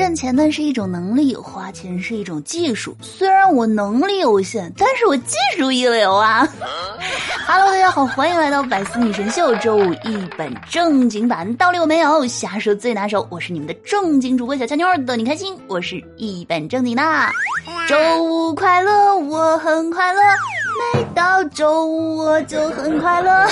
赚钱呢是一种能力，花钱是一种技术。虽然我能力有限，但是我技术一流啊！Hello，大家好，欢迎来到百思女神秀周五一本正经版，道理我没有，瞎说最拿手。我是你们的正经主播小乔妞，逗你开心。我是一本正经的，周五快乐，我很快乐。每到周五我就很快乐，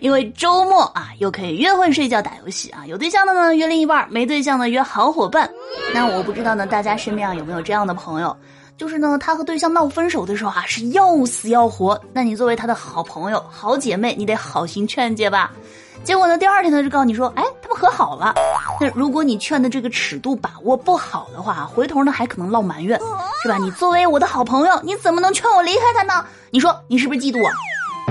因为周末啊又可以约会、睡觉、打游戏啊。有对象的呢约另一半，没对象的约好伙伴。那我不知道呢，大家身边啊有没有这样的朋友？就是呢，他和对象闹分手的时候啊是要死要活，那你作为他的好朋友、好姐妹，你得好心劝解吧。结果呢，第二天他就告诉你说，哎，他们和好了。那如果你劝的这个尺度把握不好的话，回头呢还可能落埋怨，是吧？你作为我的好朋友，你怎么能劝我离开他呢？你说你是不是嫉妒我？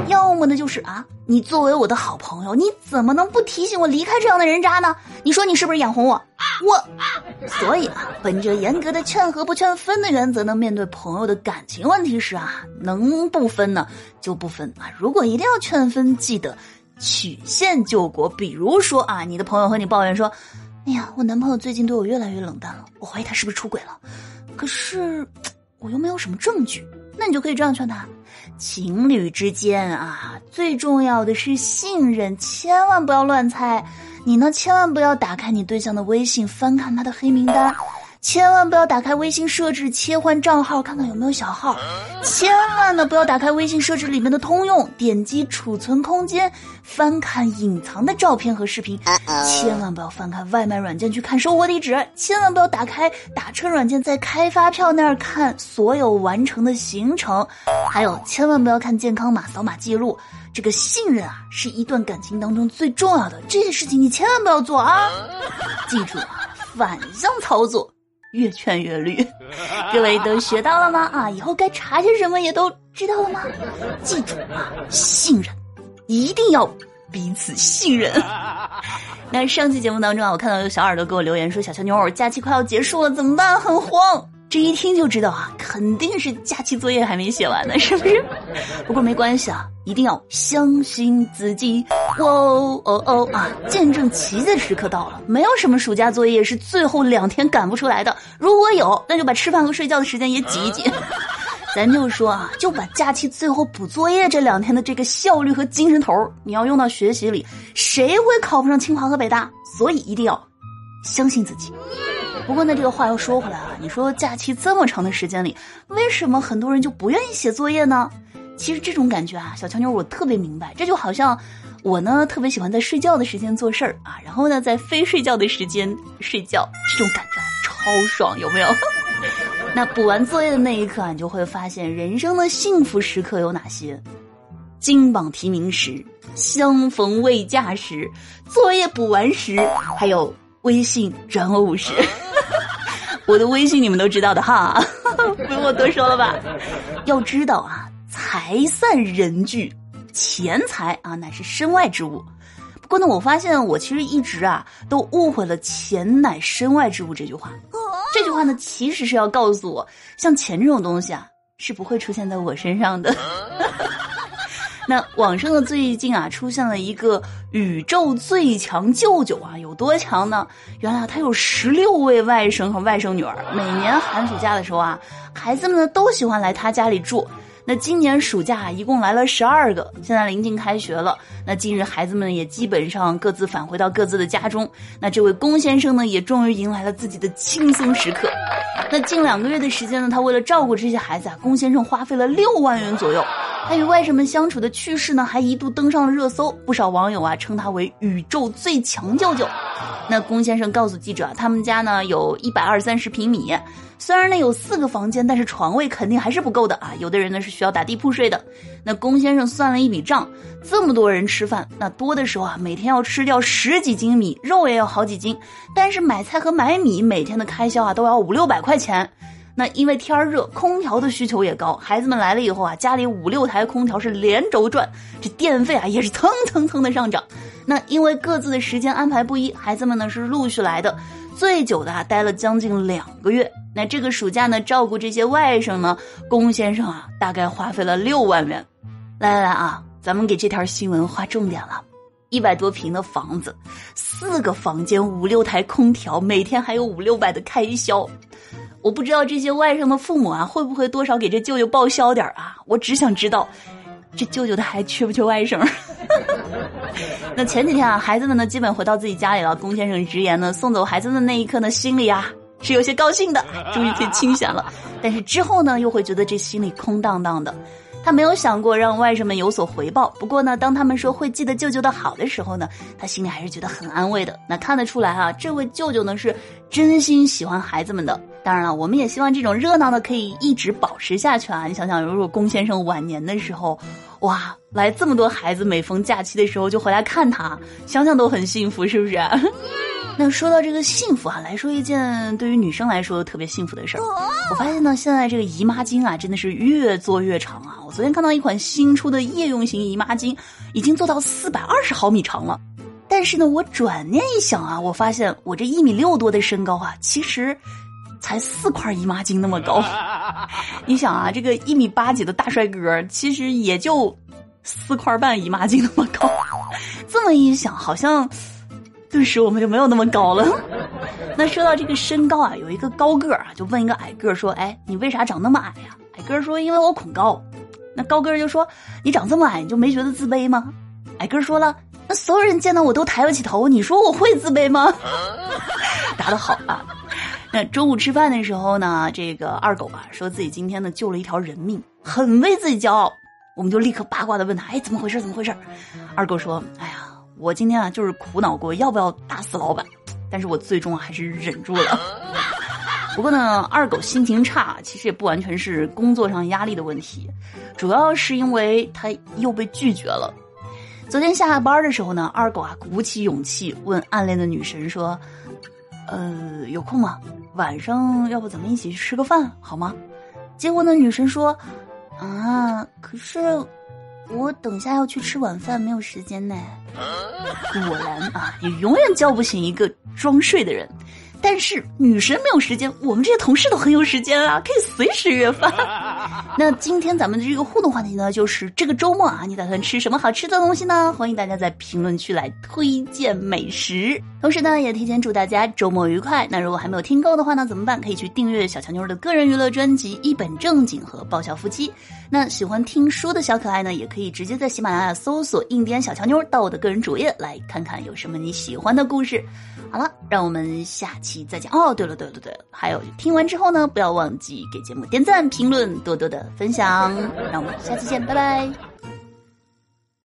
要么呢就是啊，你作为我的好朋友，你怎么能不提醒我离开这样的人渣呢？你说你是不是眼红我？我，所以啊，本着严格的劝和不劝分的原则呢，面对朋友的感情问题时啊，能不分呢就不分啊。如果一定要劝分，记得。曲线救国，比如说啊，你的朋友和你抱怨说：“哎呀，我男朋友最近对我越来越冷淡了，我怀疑他是不是出轨了。”可是我又没有什么证据，那你就可以这样劝他：情侣之间啊，最重要的是信任，千万不要乱猜。你呢，千万不要打开你对象的微信，翻看他的黑名单。千万不要打开微信设置切换账号，看看有没有小号。千万呢不要打开微信设置里面的通用，点击储存空间，翻看隐藏的照片和视频。千万不要翻开外卖软件去看收货地址。千万不要打开打车软件，在开发票那儿看所有完成的行程。还有，千万不要看健康码、扫码记录。这个信任啊，是一段感情当中最重要的。这些事情你千万不要做啊！记住啊，反向操作。越劝越绿，各位都学到了吗？啊，以后该查些什么也都知道了吗？记住啊，信任，一定要彼此信任。那上期节目当中啊，我看到有小耳朵给我留言说：“小乔妞，假期快要结束了，怎么办？很慌。”这一听就知道啊，肯定是假期作业还没写完呢，是不是？不过没关系啊，一定要相信自己。哦哦哦啊！见证奇迹的时刻到了，没有什么暑假作业是最后两天赶不出来的。如果有，那就把吃饭和睡觉的时间也挤一挤。咱就说啊，就把假期最后补作业这两天的这个效率和精神头，你要用到学习里，谁会考不上清华和北大？所以一定要相信自己。不过呢，这个话又说回来啊，你说假期这么长的时间里，为什么很多人就不愿意写作业呢？其实这种感觉啊，小乔妞我特别明白，这就好像我呢特别喜欢在睡觉的时间做事儿啊，然后呢在非睡觉的时间睡觉，这种感觉超爽，有没有？那补完作业的那一刻啊，你就会发现人生的幸福时刻有哪些：金榜题名时、相逢未嫁时、作业补完时，还有微信转偶时。我的微信你们都知道的哈，不用我多说了吧？要知道啊，财散人聚，钱财啊乃是身外之物。不过呢，我发现我其实一直啊都误会了“钱乃身外之物”这句话。这句话呢，其实是要告诉我，像钱这种东西啊，是不会出现在我身上的。那网上的最近啊，出现了一个宇宙最强舅舅啊，有多强呢？原来他有十六位外甥和外甥女儿，每年寒暑假的时候啊，孩子们呢都喜欢来他家里住。那今年暑假一共来了十二个，现在临近开学了。那近日孩子们也基本上各自返回到各自的家中。那这位龚先生呢，也终于迎来了自己的轻松时刻。那近两个月的时间呢，他为了照顾这些孩子啊，龚先生花费了六万元左右。他与外甥们相处的趣事呢，还一度登上了热搜，不少网友啊称他为宇宙最强舅舅。那龚先生告诉记者，他们家呢有一百二三十平米，虽然呢有四个房间，但是床位肯定还是不够的啊。有的人呢是需要打地铺睡的。那龚先生算了一笔账，这么多人吃饭，那多的时候啊，每天要吃掉十几斤米，肉也要好几斤，但是买菜和买米每天的开销啊都要五六百块钱。那因为天儿热，空调的需求也高。孩子们来了以后啊，家里五六台空调是连轴转，这电费啊也是蹭蹭蹭的上涨。那因为各自的时间安排不一，孩子们呢是陆续来的，最久的啊待了将近两个月。那这个暑假呢，照顾这些外甥呢，龚先生啊，大概花费了六万元。来来来啊，咱们给这条新闻划重点了。一百多平的房子，四个房间，五六台空调，每天还有五六百的开销。我不知道这些外甥的父母啊，会不会多少给这舅舅报销点啊？我只想知道，这舅舅他还缺不缺外甥？那前几天啊，孩子们呢基本回到自己家里了。龚先生直言呢，送走孩子的那一刻呢，心里啊是有些高兴的，终于可以清闲了。但是之后呢，又会觉得这心里空荡荡的。他没有想过让外甥们有所回报，不过呢，当他们说会记得舅舅的好的时候呢，他心里还是觉得很安慰的。那看得出来啊，这位舅舅呢是真心喜欢孩子们的。当然了，我们也希望这种热闹呢可以一直保持下去啊！你想想，如果龚先生晚年的时候，哇，来这么多孩子，每逢假期的时候就回来看他，想想都很幸福，是不是？那说到这个幸福啊，来说一件对于女生来说特别幸福的事儿。我发现呢，现在这个姨妈巾啊，真的是越做越长啊。我昨天看到一款新出的夜用型姨妈巾，已经做到四百二十毫米长了。但是呢，我转念一想啊，我发现我这一米六多的身高啊，其实才四块姨妈巾那么高。你想啊，这个一米八几的大帅哥，其实也就四块半姨妈巾那么高。这么一想，好像。顿时我们就没有那么高了。那说到这个身高啊，有一个高个啊，就问一个矮个说：“哎，你为啥长那么矮呀？”矮个说：“因为我恐高。”那高个就说：“你长这么矮，你就没觉得自卑吗？”矮个说了：“那所有人见到我都抬不起头，你说我会自卑吗？” 答得好啊！那中午吃饭的时候呢，这个二狗啊，说自己今天呢救了一条人命，很为自己骄傲。我们就立刻八卦的问他：“哎，怎么回事？怎么回事？”二狗说：“哎呀。”我今天啊，就是苦恼过要不要打死老板，但是我最终还是忍住了。不过呢，二狗心情差，其实也不完全是工作上压力的问题，主要是因为他又被拒绝了。昨天下班的时候呢，二狗啊鼓起勇气问暗恋的女神说：“呃，有空吗？晚上要不咱们一起去吃个饭好吗？”结果呢，女神说：“啊，可是。”我等下要去吃晚饭，没有时间呢。果然啊，你永远叫不醒一个装睡的人。但是女神没有时间，我们这些同事都很有时间啊，可以随时约饭。那今天咱们的这个互动话题呢，就是这个周末啊，你打算吃什么好吃的东西呢？欢迎大家在评论区来推荐美食。同时呢，也提前祝大家周末愉快。那如果还没有听够的话呢，怎么办？可以去订阅小强妞的个人娱乐专辑《一本正经》和《爆笑夫妻》。那喜欢听书的小可爱呢，也可以直接在喜马拉雅搜索“印第安小强妞”到我的个人主页来看看有什么你喜欢的故事。好了，让我们下期再见。哦，对了，对了，对了，还有听完之后呢，不要忘记给节目点赞、评论，多多的分享。让我们下期见，拜拜。